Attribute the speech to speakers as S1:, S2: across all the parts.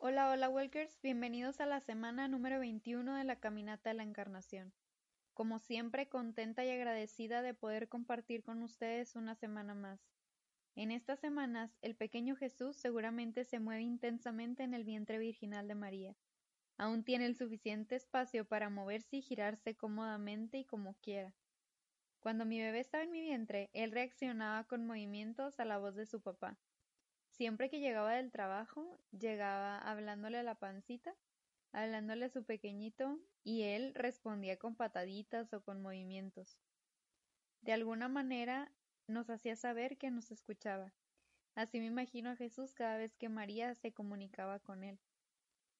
S1: Hola, hola Walkers, bienvenidos a la semana número 21 de la Caminata de la Encarnación. Como siempre, contenta y agradecida de poder compartir con ustedes una semana más. En estas semanas, el pequeño Jesús seguramente se mueve intensamente en el vientre virginal de María. Aún tiene el suficiente espacio para moverse y girarse cómodamente y como quiera. Cuando mi bebé estaba en mi vientre, él reaccionaba con movimientos a la voz de su papá. Siempre que llegaba del trabajo, llegaba hablándole a la pancita, hablándole a su pequeñito, y él respondía con pataditas o con movimientos. De alguna manera nos hacía saber que nos escuchaba. Así me imagino a Jesús cada vez que María se comunicaba con él.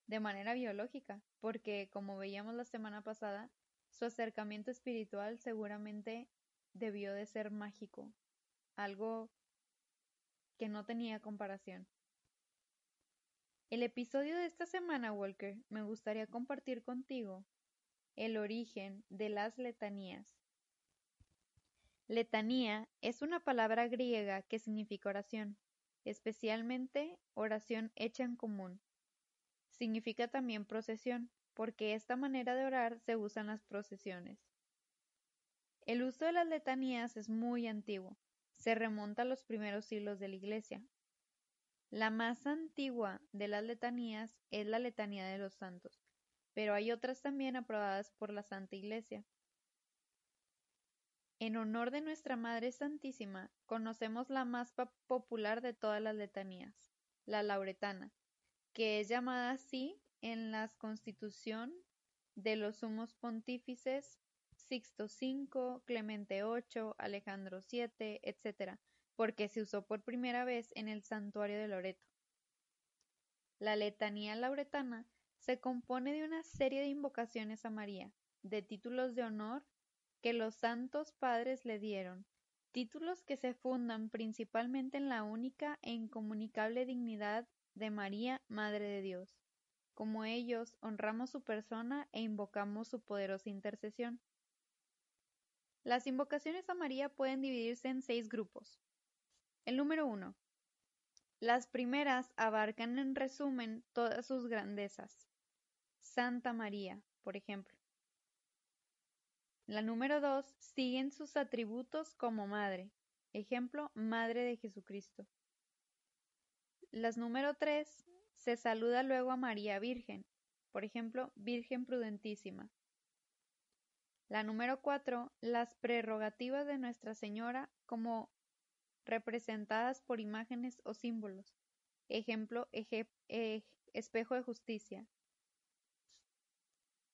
S1: De manera biológica, porque, como veíamos la semana pasada, su acercamiento espiritual seguramente debió de ser mágico, algo que no tenía comparación. El episodio de esta semana, Walker, me gustaría compartir contigo el origen de las letanías. Letanía es una palabra griega que significa oración, especialmente oración hecha en común. Significa también procesión, porque esta manera de orar se usa en las procesiones. El uso de las letanías es muy antiguo, se remonta a los primeros siglos de la Iglesia. La más antigua de las letanías es la Letanía de los Santos, pero hay otras también aprobadas por la Santa Iglesia. En honor de nuestra Madre Santísima, conocemos la más popular de todas las letanías, la lauretana, que es llamada así en la constitución de los sumos pontífices Sixto V, Clemente VIII, Alejandro VII, etc., porque se usó por primera vez en el santuario de Loreto. La letanía lauretana se compone de una serie de invocaciones a María, de títulos de honor que los santos padres le dieron, títulos que se fundan principalmente en la única e incomunicable dignidad de María, Madre de Dios. Como ellos, honramos su persona e invocamos su poderosa intercesión. Las invocaciones a María pueden dividirse en seis grupos. El número uno. Las primeras abarcan en resumen todas sus grandezas. Santa María, por ejemplo. La número dos siguen sus atributos como madre. Ejemplo, Madre de Jesucristo. Las número tres se saluda luego a María Virgen. Por ejemplo, Virgen Prudentísima. La número cuatro, las prerrogativas de Nuestra Señora como representadas por imágenes o símbolos. Ejemplo, espejo de justicia.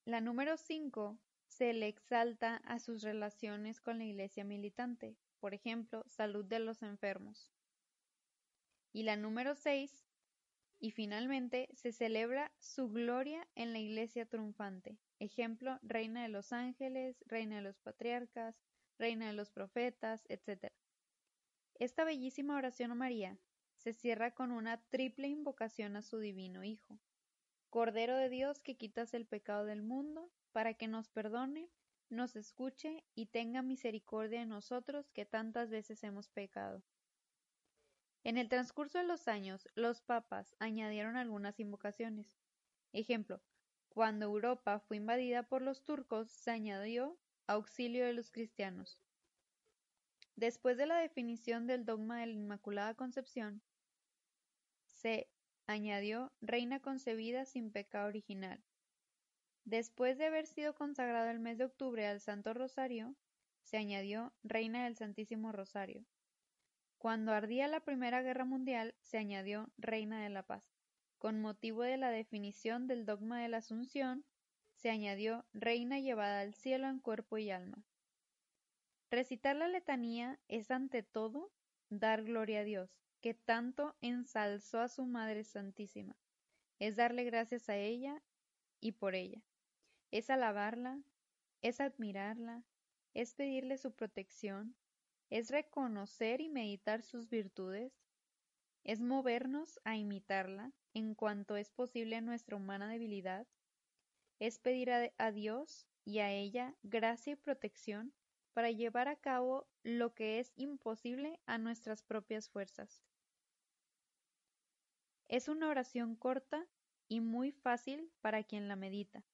S1: La número cinco, se le exalta a sus relaciones con la iglesia militante, por ejemplo, salud de los enfermos. Y la número seis, y finalmente se celebra su gloria en la iglesia triunfante, Ejemplo, reina de los ángeles, reina de los patriarcas, reina de los profetas, etc. Esta bellísima oración a María se cierra con una triple invocación a su divino Hijo. Cordero de Dios que quitas el pecado del mundo, para que nos perdone, nos escuche y tenga misericordia de nosotros que tantas veces hemos pecado. En el transcurso de los años, los papas añadieron algunas invocaciones. Ejemplo, cuando Europa fue invadida por los turcos, se añadió auxilio de los cristianos. Después de la definición del dogma de la Inmaculada Concepción, se añadió reina concebida sin pecado original. Después de haber sido consagrado el mes de octubre al Santo Rosario, se añadió reina del Santísimo Rosario. Cuando ardía la Primera Guerra Mundial, se añadió reina de la paz. Con motivo de la definición del dogma de la Asunción, se añadió reina llevada al cielo en cuerpo y alma. Recitar la letanía es ante todo dar gloria a Dios, que tanto ensalzó a su Madre Santísima. Es darle gracias a ella y por ella. Es alabarla, es admirarla, es pedirle su protección, es reconocer y meditar sus virtudes, es movernos a imitarla, en cuanto es posible nuestra humana debilidad, es pedir a, Dios y a ella gracia y protección para llevar a cabo lo que es imposible a nuestras propias fuerzas. Es una oración corta y muy fácil para quien la medita.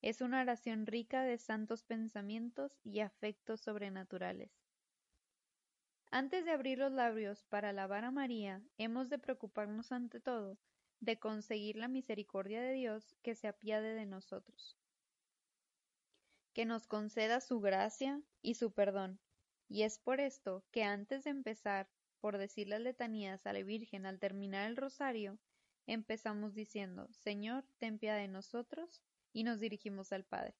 S1: Es una oración rica de santos pensamientos y afectos sobrenaturales. Antes de abrir los labios para alabar a María, hemos de preocuparnos ante todo de conseguir la misericordia de Dios que se apiade de nosotros, que nos conceda su gracia y su perdón. Y es por esto que antes de empezar por decir las letanías a la Virgen al terminar el rosario, empezamos diciendo, Señor, ten piedad de nosotros, y nos dirigimos al Padre.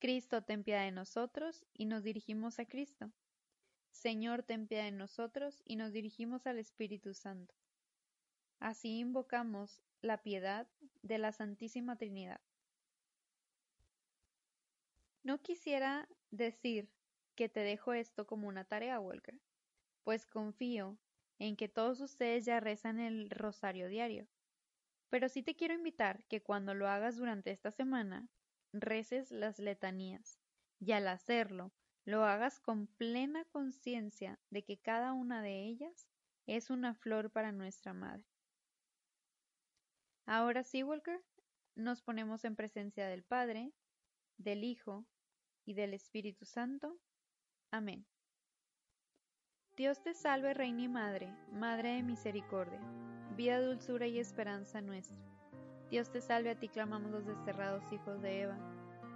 S1: Cristo, ten piedad de nosotros, y nos dirigimos a Cristo. Señor, ten piedad de nosotros, y nos dirigimos al Espíritu Santo. Así invocamos la piedad de la Santísima Trinidad. No quisiera decir que te dejo esto como una tarea, Walker, pues confío en que todos ustedes ya rezan el rosario diario. Pero sí te quiero invitar que cuando lo hagas durante esta semana, reces las letanías, y al hacerlo, lo hagas con plena conciencia de que cada una de ellas es una flor para nuestra Madre. Ahora sí, Walker, nos ponemos en presencia del Padre, del Hijo y del Espíritu Santo. Amén. Dios te salve, Reina y Madre, Madre de Misericordia, vida, dulzura y esperanza nuestra. Dios te salve, a ti clamamos los desterrados hijos de Eva.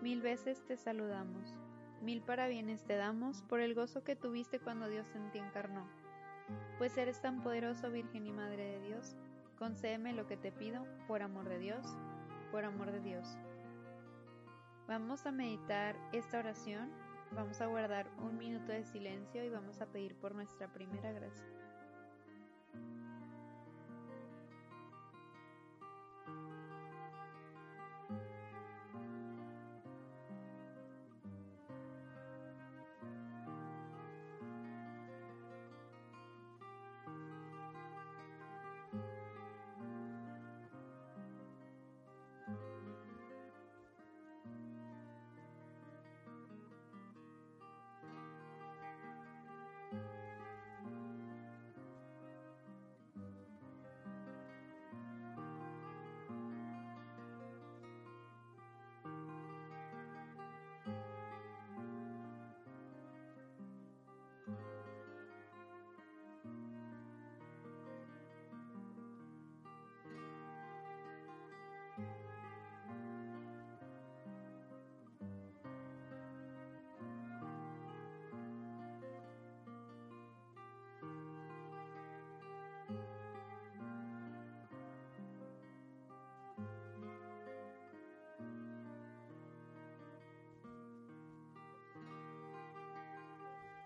S1: mil veces te saludamos, mil parabienes te damos por el gozo que tuviste cuando Dios en ti encarnó. Pues eres tan poderoso, Virgen y Madre de Dios, concédeme lo que te pido, por amor de Dios, por amor de Dios. Vamos a meditar esta oración Vamos a guardar un minuto de silencio y vamos a pedir por nuestra primera gracia.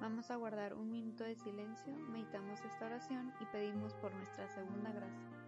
S1: Vamos a guardar un minuto de silencio, meditamos esta oración y pedimos por nuestra segunda gracia.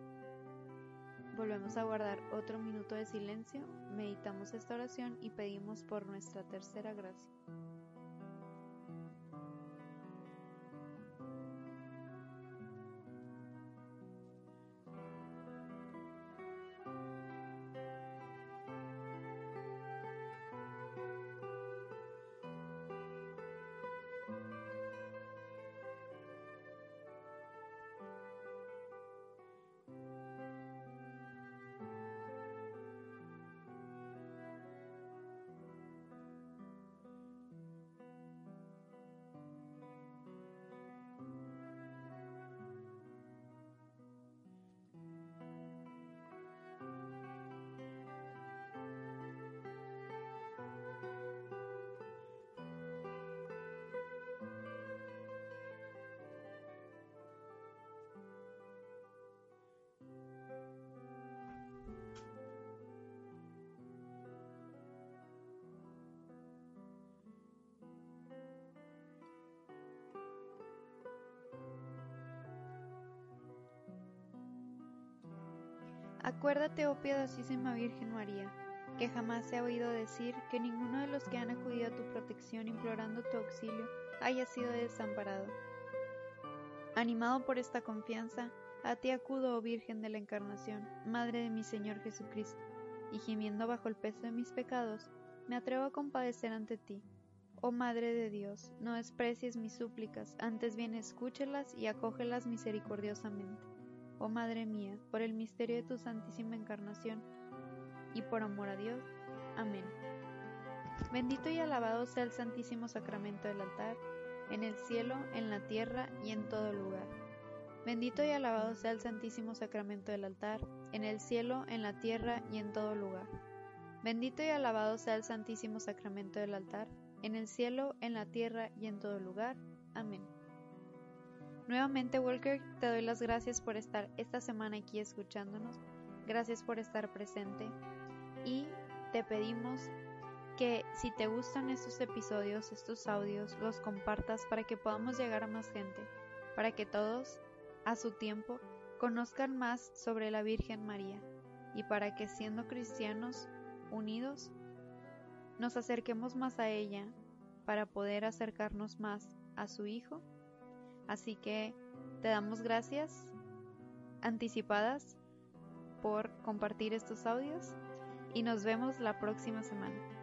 S1: Volvemos a guardar otro minuto de silencio, meditamos esta oración y pedimos por nuestra tercera gracia. Acuérdate, oh piadosísima Virgen María, que jamás se ha oído decir que ninguno de los que han acudido a tu protección implorando tu auxilio haya sido desamparado. Animado por esta confianza, a ti acudo, oh Virgen de la Encarnación, Madre de mi Señor Jesucristo, y gimiendo bajo el peso de mis pecados, me atrevo a compadecer ante ti. Oh Madre de Dios, no desprecies mis súplicas, antes bien escúchelas y acógelas misericordiosamente oh Madre mía, por el misterio de tu Santísima Encarnación, y por amor a Dios. Amén. Bendito y alabado sea el Santísimo Sacramento del altar, en el cielo, en la tierra y en todo lugar. Bendito y alabado sea el Santísimo Sacramento del altar, en el cielo, en la tierra y en todo lugar. Bendito y alabado sea el Santísimo Sacramento del altar, en el cielo, en la tierra y en todo lugar. Amén. Nuevamente, Walker, te doy las gracias por estar esta semana aquí escuchándonos. Gracias por estar presente. Y te pedimos que si te gustan estos episodios, estos audios, los compartas para que podamos llegar a más gente, para que todos, a su tiempo, conozcan más sobre la Virgen María y para que siendo cristianos unidos, nos acerquemos más a ella para poder acercarnos más a su Hijo Así que te damos gracias anticipadas por compartir estos audios y nos vemos la próxima semana.